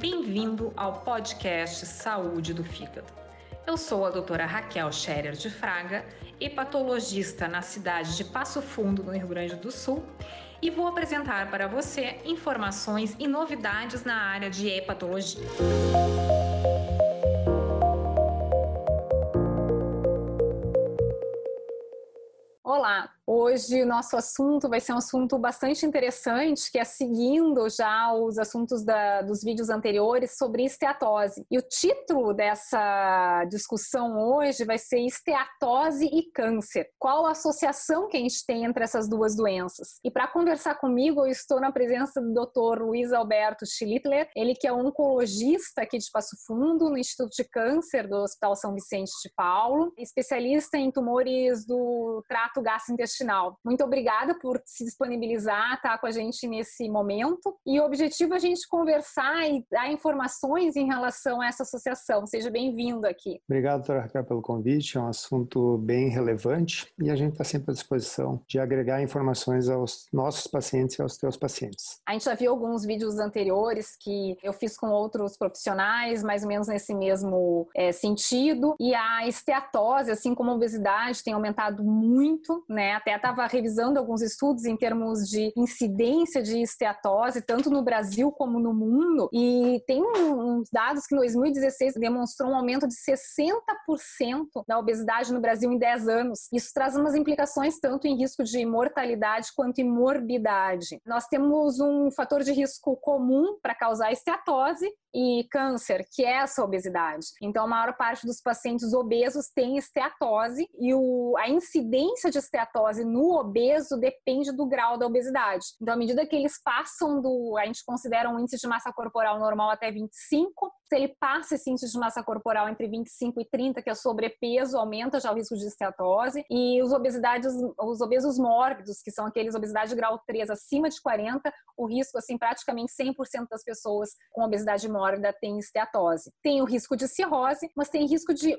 Bem-vindo ao podcast Saúde do Fígado. Eu sou a doutora Raquel Scherer de Fraga, hepatologista na cidade de Passo Fundo, no Rio Grande do Sul, e vou apresentar para você informações e novidades na área de hepatologia. Olá, Hoje o nosso assunto vai ser um assunto bastante interessante, que é seguindo já os assuntos da, dos vídeos anteriores sobre esteatose. E o título dessa discussão hoje vai ser esteatose e câncer. Qual a associação que a gente tem entre essas duas doenças? E para conversar comigo, eu estou na presença do Dr. Luiz Alberto Schlittler, ele que é oncologista aqui de Passo Fundo, no Instituto de Câncer do Hospital São Vicente de Paulo, especialista em tumores do trato gastrointestinal intestinal. Muito obrigada por se disponibilizar, estar tá, com a gente nesse momento. E o objetivo é a gente conversar e dar informações em relação a essa associação. Seja bem-vindo aqui. Obrigado, doutora Raquel, pelo convite. É um assunto bem relevante e a gente está sempre à disposição de agregar informações aos nossos pacientes e aos teus pacientes. A gente já viu alguns vídeos anteriores que eu fiz com outros profissionais, mais ou menos nesse mesmo é, sentido. E a esteatose, assim como a obesidade, tem aumentado muito, né? Até estava revisando alguns estudos em termos de incidência de esteatose, tanto no Brasil como no mundo, e tem uns dados que em 2016 demonstrou um aumento de 60% da obesidade no Brasil em 10 anos. Isso traz umas implicações tanto em risco de mortalidade quanto em morbidade. Nós temos um fator de risco comum para causar esteatose, e câncer, que é essa obesidade. Então, a maior parte dos pacientes obesos tem esteatose e o, a incidência de esteatose no obeso depende do grau da obesidade. Então, à medida que eles passam do, a gente considera um índice de massa corporal normal até 25, se ele passa esse índice de massa corporal entre 25 e 30, que é sobrepeso, aumenta já o risco de esteatose. E os obesidades, os obesos mórbidos, que são aqueles obesidade grau 3 acima de 40, o risco, assim, praticamente 100% das pessoas com obesidade mórbida tem esteatose. Tem o risco de cirrose, mas tem risco de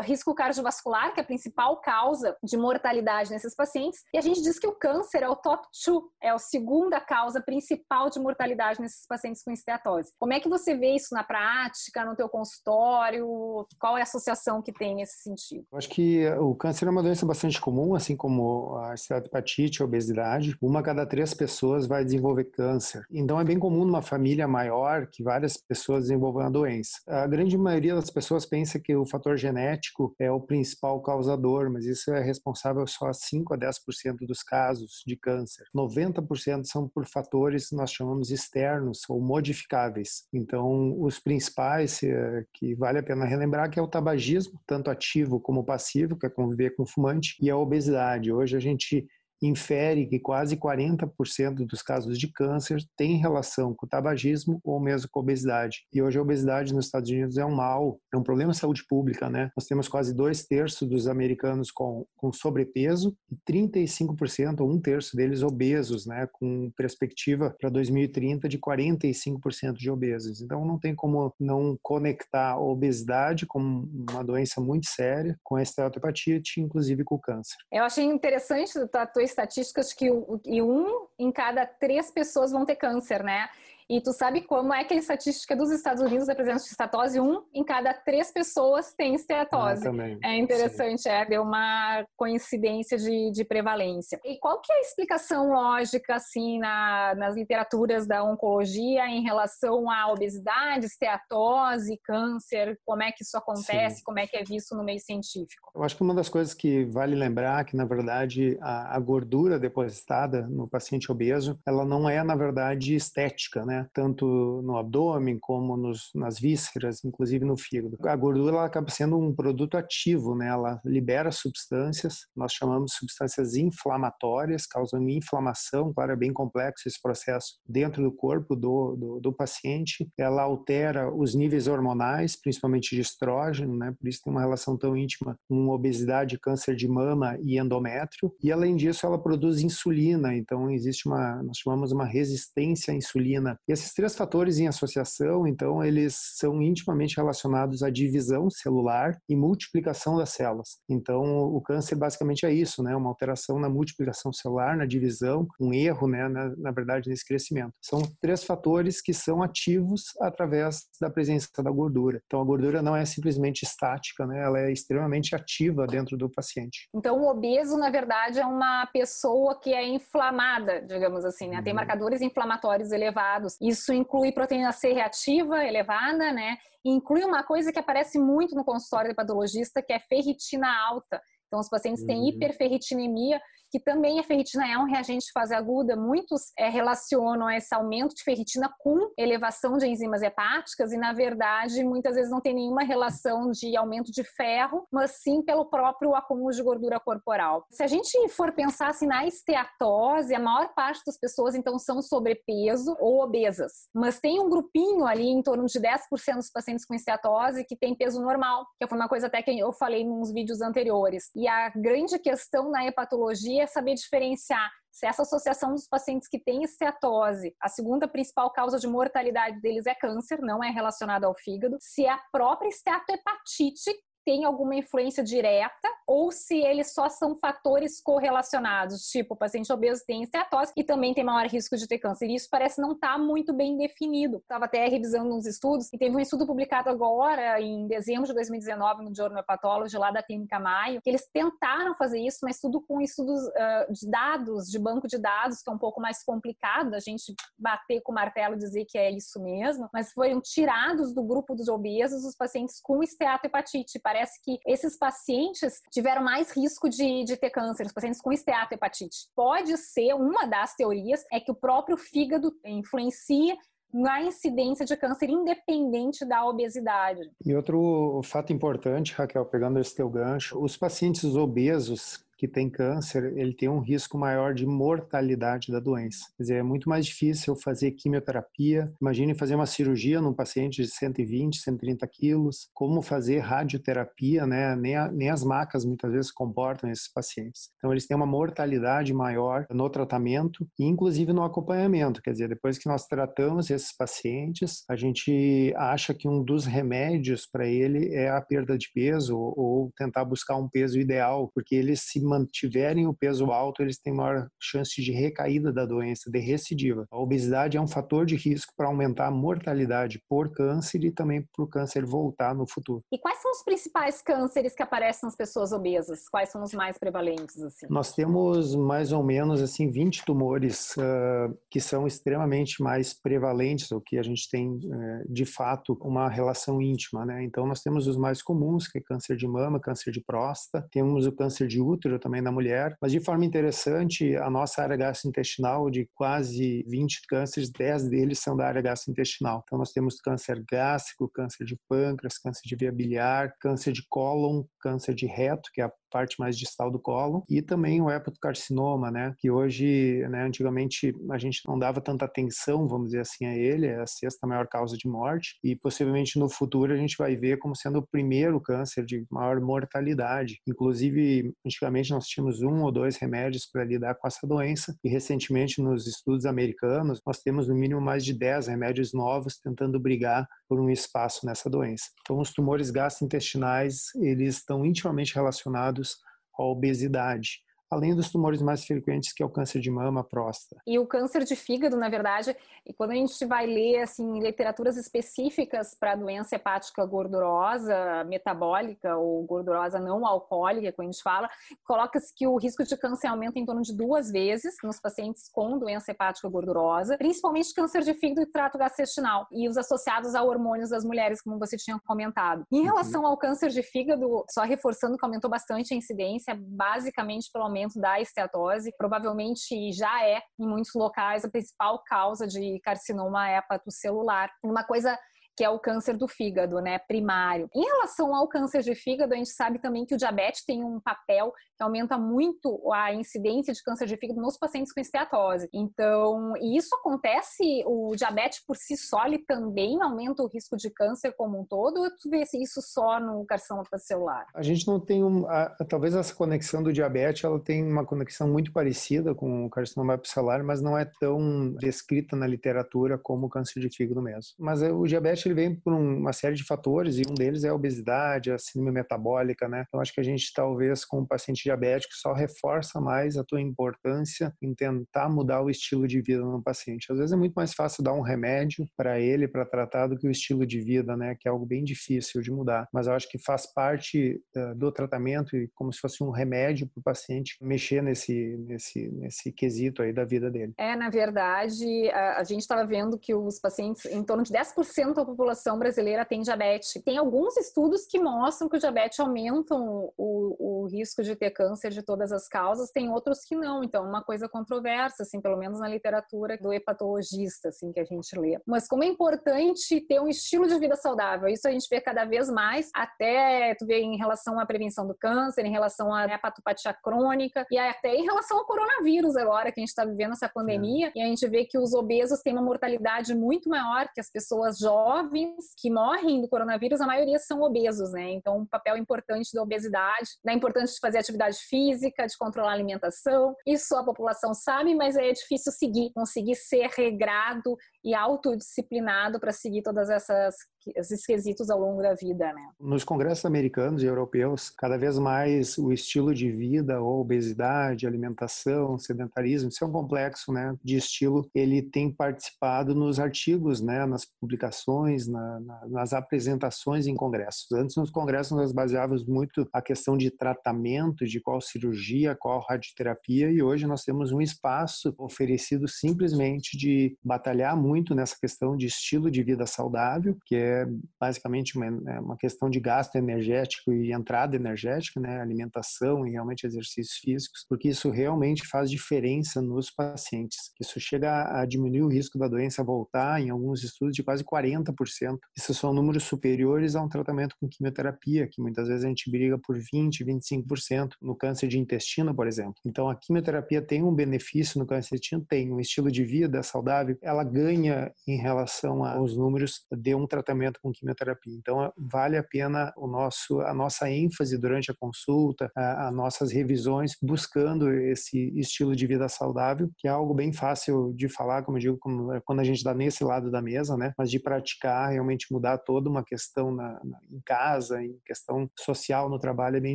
risco cardiovascular, que é a principal causa de mortalidade nesses pacientes, e a gente diz que o câncer é o top 2, é a segunda causa principal de mortalidade nesses pacientes com esteatose. Como é que você vê isso na prática, no teu consultório? Qual é a associação que tem nesse sentido? Eu acho que o câncer é uma doença bastante comum, assim como a esteatopatite, a obesidade. Uma a cada três pessoas vai desenvolver câncer. Então é bem comum numa família maior que várias pessoas desenvolvam a doença. A grande maioria das pessoas pensa que o fator genético genético é o principal causador, mas isso é responsável só a 5 a 10% dos casos de câncer. 90% são por fatores que nós chamamos externos ou modificáveis. Então, os principais eh, que vale a pena relembrar que é o tabagismo, tanto ativo como passivo, que é conviver com fumante, e a obesidade. Hoje a gente infere que quase 40% dos casos de câncer têm relação com o tabagismo ou mesmo com a obesidade. E hoje a obesidade nos Estados Unidos é um mal, é um problema de saúde pública, né? Nós temos quase dois terços dos americanos com, com sobrepeso e 35% ou um terço deles obesos, né? Com perspectiva para 2030 de 45% de obesos. Então não tem como não conectar a obesidade como uma doença muito séria com a esteatopatite, inclusive com o câncer. Eu achei interessante a tua estatísticas que um em cada três pessoas vão ter câncer, né? E tu sabe como é que a estatística dos Estados Unidos da presença de estatose? Um em cada três pessoas tem esteatose. Ah, também. É interessante, Sim. é, deu uma coincidência de, de prevalência. E qual que é a explicação lógica, assim, na, nas literaturas da oncologia em relação à obesidade, esteatose, câncer? Como é que isso acontece? Sim. Como é que é visto no meio científico? Eu acho que uma das coisas que vale lembrar é que, na verdade, a, a gordura depositada no paciente obeso, ela não é, na verdade, estética, né? Tanto no abdômen como nos, nas vísceras, inclusive no fígado. A gordura ela acaba sendo um produto ativo, né? Ela libera substâncias, nós chamamos de substâncias inflamatórias, causando inflamação, claro, é bem complexo esse processo dentro do corpo do, do, do paciente. Ela altera os níveis hormonais, principalmente de estrógeno, né? Por isso tem uma relação tão íntima com obesidade, câncer de mama e endométrio. E além disso, ela produz insulina, então existe uma, nós chamamos uma resistência à insulina E esses três fatores em associação, então, eles são intimamente relacionados à divisão celular e multiplicação das células. Então, o câncer basicamente é isso, né? Uma alteração na multiplicação celular, na divisão, um erro, né? Na, na verdade, nesse crescimento. São três fatores que são ativos através da presença da gordura. Então, a gordura não é simplesmente estática, né? Ela é extremamente ativa dentro do paciente. Então, o obeso, na verdade, é uma pessoa que é inflamada, digamos assim, né? Tem uhum. marcadores inflamatórios elevados. Isso inclui proteína C reativa elevada, né? E inclui uma coisa que aparece muito no consultório do patologista, que é ferritina alta. Então, os pacientes têm uhum. hiperferritinemia, que também a ferritina é um reagente de fase aguda. Muitos é, relacionam esse aumento de ferritina com elevação de enzimas hepáticas e, na verdade, muitas vezes não tem nenhuma relação de aumento de ferro, mas sim pelo próprio acúmulo de gordura corporal. Se a gente for pensar assim, na esteatose, a maior parte das pessoas então são sobrepeso ou obesas, mas tem um grupinho ali em torno de 10% dos pacientes com esteatose que tem peso normal, que foi uma coisa até que eu falei nos vídeos anteriores. E a grande questão na hepatologia é saber diferenciar se essa associação dos pacientes que têm esteatose, a segunda principal causa de mortalidade deles é câncer, não é relacionado ao fígado, se é a própria esteatohepatite tem alguma influência direta ou se eles só são fatores correlacionados, tipo o paciente obeso tem esteatose e também tem maior risco de ter câncer. Isso parece não estar tá muito bem definido. Estava até revisando uns estudos e teve um estudo publicado agora, em dezembro de 2019, no Journal Pathology, lá da Clínica Maio, que eles tentaram fazer isso, mas tudo com estudos uh, de dados, de banco de dados, que é um pouco mais complicado a gente bater com o martelo e dizer que é isso mesmo, mas foram tirados do grupo dos obesos os pacientes com esteatohepatite. Parece parece que esses pacientes tiveram mais risco de, de ter câncer, os pacientes com esteatohepatite. Pode ser, uma das teorias é que o próprio fígado influencia na incidência de câncer independente da obesidade. E outro fato importante, Raquel, pegando esse teu gancho, os pacientes obesos que tem câncer, ele tem um risco maior de mortalidade da doença. Quer dizer, é muito mais difícil fazer quimioterapia. Imagine fazer uma cirurgia num paciente de 120, 130 quilos. Como fazer radioterapia, né? Nem, a, nem as macas muitas vezes comportam esses pacientes. Então, eles têm uma mortalidade maior no tratamento e, inclusive, no acompanhamento. Quer dizer, depois que nós tratamos esses pacientes, a gente acha que um dos remédios para ele é a perda de peso ou tentar buscar um peso ideal, porque eles se mantiverem o peso alto, eles têm maior chance de recaída da doença, de recidiva. A obesidade é um fator de risco para aumentar a mortalidade por câncer e também para o câncer voltar no futuro. E quais são os principais cânceres que aparecem nas pessoas obesas? Quais são os mais prevalentes? Assim? Nós temos mais ou menos assim 20 tumores uh, que são extremamente mais prevalentes, ou que a gente tem uh, de fato uma relação íntima, né? Então nós temos os mais comuns, que é câncer de mama, câncer de próstata, temos o câncer de útero, também na mulher. Mas de forma interessante, a nossa área gastrointestinal, de quase 20 cânceres, 10 deles são da área gastrointestinal. Então nós temos câncer gástrico, câncer de pâncreas, câncer de via biliar, câncer de cólon, câncer de reto, que é a parte mais distal do colo, e também o hepatocarcinoma, né, que hoje, né, antigamente a gente não dava tanta atenção, vamos dizer assim, a ele, é a sexta maior causa de morte, e possivelmente no futuro a gente vai ver como sendo o primeiro câncer de maior mortalidade. Inclusive, antigamente nós tínhamos um ou dois remédios para lidar com essa doença, e recentemente nos estudos americanos nós temos no mínimo mais de 10 remédios novos tentando brigar por um espaço nessa doença. Então, os tumores gastrointestinais, eles estão intimamente relacionados à obesidade além dos tumores mais frequentes que é o câncer de mama, próstata. E o câncer de fígado, na verdade, e quando a gente vai ler assim literaturas específicas para a doença hepática gordurosa, metabólica ou gordurosa não alcoólica, quando a gente fala, coloca-se que o risco de câncer aumenta em torno de duas vezes nos pacientes com doença hepática gordurosa, principalmente câncer de fígado e trato gastrointestinal e os associados a hormônios das mulheres, como você tinha comentado. Em relação uhum. ao câncer de fígado, só reforçando que aumentou bastante a incidência, basicamente pelo aumento aumento da esteatose, provavelmente já é, em muitos locais, a principal causa de carcinoma hepatocelular. Uma coisa que é o câncer do fígado, né, primário. Em relação ao câncer de fígado, a gente sabe também que o diabetes tem um papel que aumenta muito a incidência de câncer de fígado nos pacientes com esteatose. Então, e isso acontece, o diabetes por si só, ele também aumenta o risco de câncer como um todo, ou tu vê isso só no carcinoma celular? A gente não tem um, a, talvez essa conexão do diabetes, ela tem uma conexão muito parecida com o carcinoma celular, mas não é tão descrita na literatura como o câncer de fígado mesmo. Mas é, o diabetes ele vem por uma série de fatores e um deles é a obesidade, a síndrome metabólica, né? Então acho que a gente talvez com o paciente diabético só reforça mais a tua importância em tentar mudar o estilo de vida no paciente. Às vezes é muito mais fácil dar um remédio para ele para tratar do que o estilo de vida, né? Que é algo bem difícil de mudar. Mas eu acho que faz parte uh, do tratamento e como se fosse um remédio para o paciente mexer nesse nesse nesse quesito aí da vida dele. É, na verdade, a, a gente estava vendo que os pacientes, em torno de 10% da população brasileira tem diabetes. Tem alguns estudos que mostram que o diabetes aumenta o, o, risco de ter câncer de todas as causas, tem outros que não. Então, é uma coisa controversa, assim, pelo menos na literatura do hepatologista, assim, que a gente lê. Mas como é importante ter um estilo de vida saudável, isso a gente vê cada vez mais, até tu vê em relação à prevenção do câncer, em relação à hepatopatia crônica e até em relação ao coronavírus agora que a gente está vivendo essa pandemia, é. e a gente vê que os obesos têm uma mortalidade muito maior que as pessoas jovens que morrem do coronavírus, a maioria são obesos, né? Então, um papel importante da obesidade, da importância de fazer atividade física, de controlar a alimentação. Isso a população sabe, mas é difícil seguir, conseguir ser regrado e autodisciplinado para seguir todas essas esses quesitos ao longo da vida, né? Nos congressos americanos e europeus, cada vez mais o estilo de vida, ou obesidade, alimentação, sedentarismo, isso é um complexo, né, de estilo, ele tem participado nos artigos, né, nas publicações, na, na, nas apresentações em congressos. Antes nos congressos nós baseávamos muito a questão de tratamento, de qual cirurgia, qual radioterapia, e hoje nós temos um espaço oferecido simplesmente de batalhar muito nessa questão de estilo de vida saudável, que é basicamente uma, né, uma questão de gasto energético e entrada energética, né, alimentação e realmente exercícios físicos, porque isso realmente faz diferença nos pacientes. Isso chega a diminuir o risco da doença voltar, em alguns estudos, de quase 40%. Isso são números superiores a um tratamento com quimioterapia, que muitas vezes a gente briga por 20%, 25% no câncer de intestino, por exemplo. Então, a quimioterapia tem um benefício no câncer de intestino? Tem. Um estilo de vida saudável, ela ganha em relação aos números de um tratamento com quimioterapia. Então, vale a pena o nosso, a nossa ênfase durante a consulta, as nossas revisões, buscando esse estilo de vida saudável, que é algo bem fácil de falar, como eu digo, quando a gente está nesse lado da mesa, né? Mas de praticar, realmente mudar toda uma questão na, na, em casa, em questão social no trabalho é bem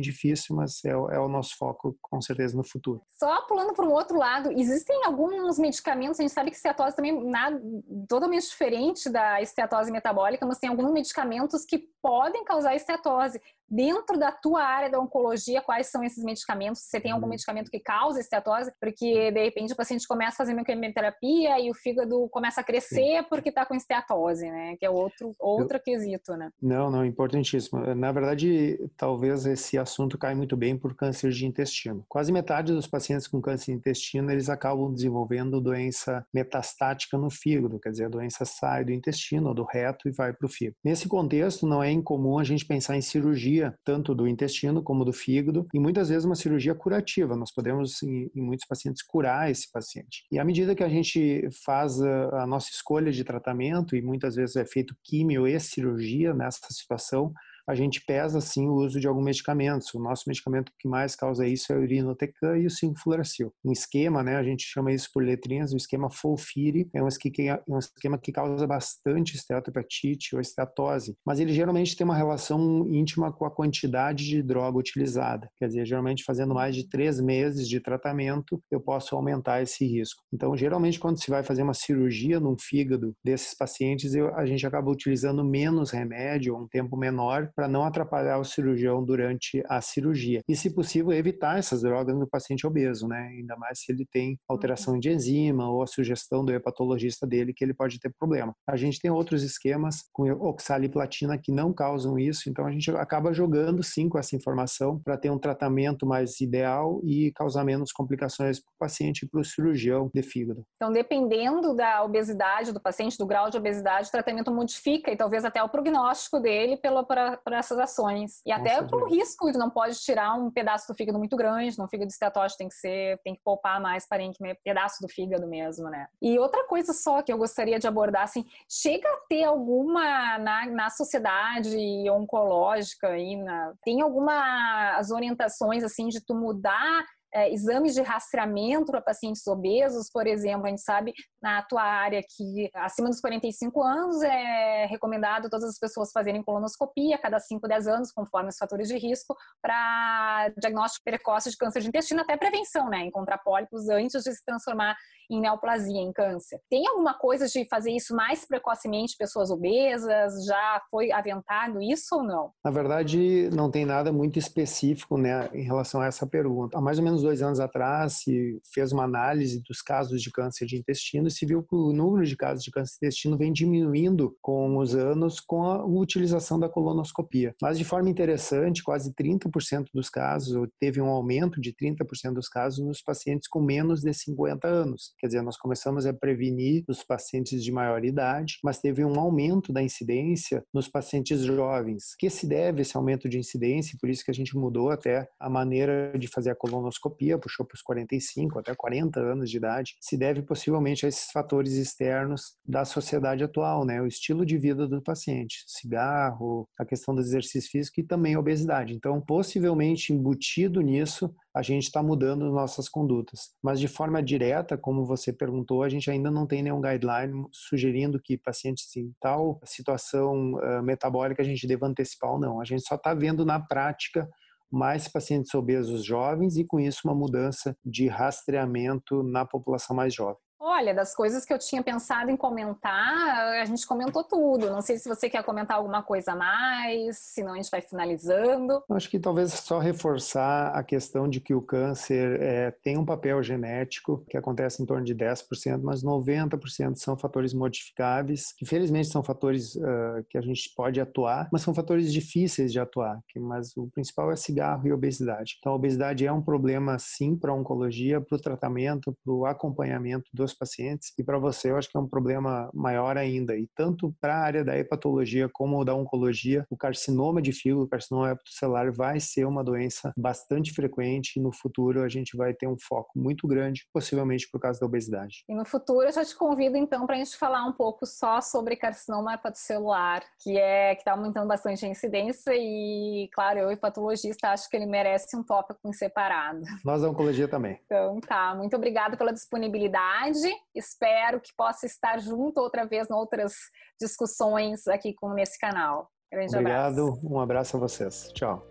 difícil, mas é, é o nosso foco com certeza no futuro. Só pulando para um outro lado, existem alguns medicamentos, a gente sabe que cetose também nada, totalmente diferente da esteatose metabólica, mas tem alguns medicamentos que podem causar esteatose. Dentro da tua área da oncologia, quais são esses medicamentos? Você tem algum uhum. medicamento que causa esteatose? Porque, de repente, o paciente começa a fazer quimioterapia e o fígado começa a crescer Sim. porque está com esteatose, né? Que é outro, outro Eu... quesito, né? Não, não, importantíssimo. Na verdade, talvez esse assunto caia muito bem por câncer de intestino. Quase metade dos pacientes com câncer de intestino, eles acabam desenvolvendo doença metastática no fígado, quer dizer, a doença sai do intestino do reto e vai para o fígado. Nesse contexto, não é incomum a gente pensar em cirurgia, tanto do intestino como do fígado, e muitas vezes uma cirurgia curativa. Nós podemos, em, em muitos pacientes, curar esse paciente. E à medida que a gente faz a, a nossa escolha de tratamento, e muitas vezes é feito químio e cirurgia nessa situação, a gente pesa sim o uso de algum medicamento. O nosso medicamento que mais causa isso é o irinotecan e o sinfloracil. Um esquema, né, a gente chama isso por letrinhas, o esquema FOLFIRI, é um esquema, um esquema que causa bastante esteatohepatite ou esteatose, mas ele geralmente tem uma relação íntima com a quantidade de droga utilizada. Quer dizer, geralmente fazendo mais de três meses de tratamento, eu posso aumentar esse risco. Então, geralmente quando se vai fazer uma cirurgia num fígado desses pacientes, eu, a gente acaba utilizando menos remédio, um tempo menor, para não atrapalhar o cirurgião durante a cirurgia. E, se possível, evitar essas drogas no paciente obeso, né? Ainda mais se ele tem alteração de enzima ou a sugestão do hepatologista dele que ele pode ter problema. A gente tem outros esquemas com oxaliplatina que não causam isso, então a gente acaba jogando sim com essa informação para ter um tratamento mais ideal e causar menos complicações para o paciente e para o cirurgião de fígado. Então, dependendo da obesidade do paciente, do grau de obesidade, o tratamento modifica e talvez até o prognóstico dele pela, para essas ações. E até pelo risco de não pode tirar um pedaço do fígado muito grande, no fígado esteatótico tem que ser, tem que poupar mais parenquimia, pedaço do fígado mesmo, né? E outra coisa só que eu gostaria de abordar, assim, chega a ter alguma na, na sociedade oncológica aí, na, tem algumas orientações assim de tu mudar é, exames de rastreamento para pacientes obesos, por exemplo, a gente sabe na tua área que acima dos 45 anos é recomendado todas as pessoas fazerem colonoscopia a cada 5, 10 anos, conforme os fatores de risco, para diagnóstico precoce de câncer de intestino, até prevenção, né? Encontrar pólipos antes de se transformar em neoplasia, em câncer. Tem alguma coisa de fazer isso mais precocemente, pessoas obesas? Já foi aventado isso ou não? Na verdade, não tem nada muito específico né, em relação a essa pergunta. Há mais ou menos dois anos atrás, se fez uma análise dos casos de câncer de intestino e se viu que o número de casos de câncer de intestino vem diminuindo com os anos com a utilização da colonoscopia. Mas de forma interessante, quase 30% dos casos, teve um aumento de 30% dos casos nos pacientes com menos de 50 anos. Quer dizer, nós começamos a prevenir os pacientes de maior idade, mas teve um aumento da incidência nos pacientes jovens. Que se deve esse aumento de incidência, por isso que a gente mudou até a maneira de fazer a colonoscopia, puxou para os 45 até 40 anos de idade, se deve possivelmente a esses fatores externos da sociedade atual, né? O estilo de vida do paciente, cigarro, a questão do exercício físico e também a obesidade. Então, possivelmente embutido nisso, a gente está mudando nossas condutas. Mas de forma direta, como você perguntou, a gente ainda não tem nenhum guideline sugerindo que pacientes em tal situação uh, metabólica a gente deva antecipar ou não. A gente só está vendo na prática mais pacientes obesos jovens e com isso uma mudança de rastreamento na população mais jovem. Olha, das coisas que eu tinha pensado em comentar, a gente comentou tudo. Não sei se você quer comentar alguma coisa a mais, senão a gente vai finalizando. Acho que talvez só reforçar a questão de que o câncer é, tem um papel genético que acontece em torno de 10%, mas 90% são fatores modificáveis, que felizmente são fatores uh, que a gente pode atuar, mas são fatores difíceis de atuar. Que, mas o principal é cigarro e obesidade. Então, a obesidade é um problema, sim, para a oncologia, para o tratamento, para o acompanhamento dos pacientes e para você eu acho que é um problema maior ainda. E tanto para a área da hepatologia como da oncologia, o carcinoma de fígado, o carcinoma hepatocelular vai ser uma doença bastante frequente e no futuro a gente vai ter um foco muito grande, possivelmente por causa da obesidade. E no futuro eu já te convido então para a gente falar um pouco só sobre carcinoma hepatocelular, que é que está aumentando bastante a incidência e, claro, eu hepatologista acho que ele merece um tópico em separado. Nós da oncologia também. Então tá, muito obrigada pela disponibilidade Espero que possa estar junto outra vez em outras discussões aqui com nesse canal. Grande Obrigado, abraço. um abraço a vocês. Tchau.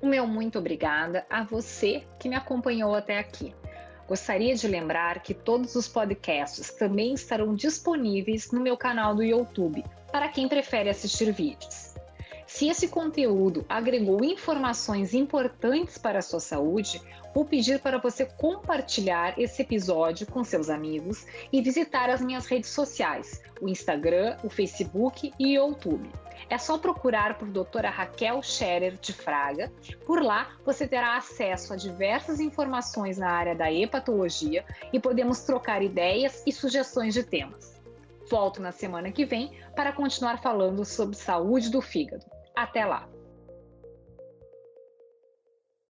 O meu muito obrigada a você que me acompanhou até aqui. Gostaria de lembrar que todos os podcasts também estarão disponíveis no meu canal do YouTube, para quem prefere assistir vídeos. Se esse conteúdo agregou informações importantes para a sua saúde, vou pedir para você compartilhar esse episódio com seus amigos e visitar as minhas redes sociais, o Instagram, o Facebook e o YouTube. É só procurar por doutora Raquel Scherer de Fraga. Por lá, você terá acesso a diversas informações na área da hepatologia e podemos trocar ideias e sugestões de temas. Volto na semana que vem para continuar falando sobre saúde do fígado. Até lá!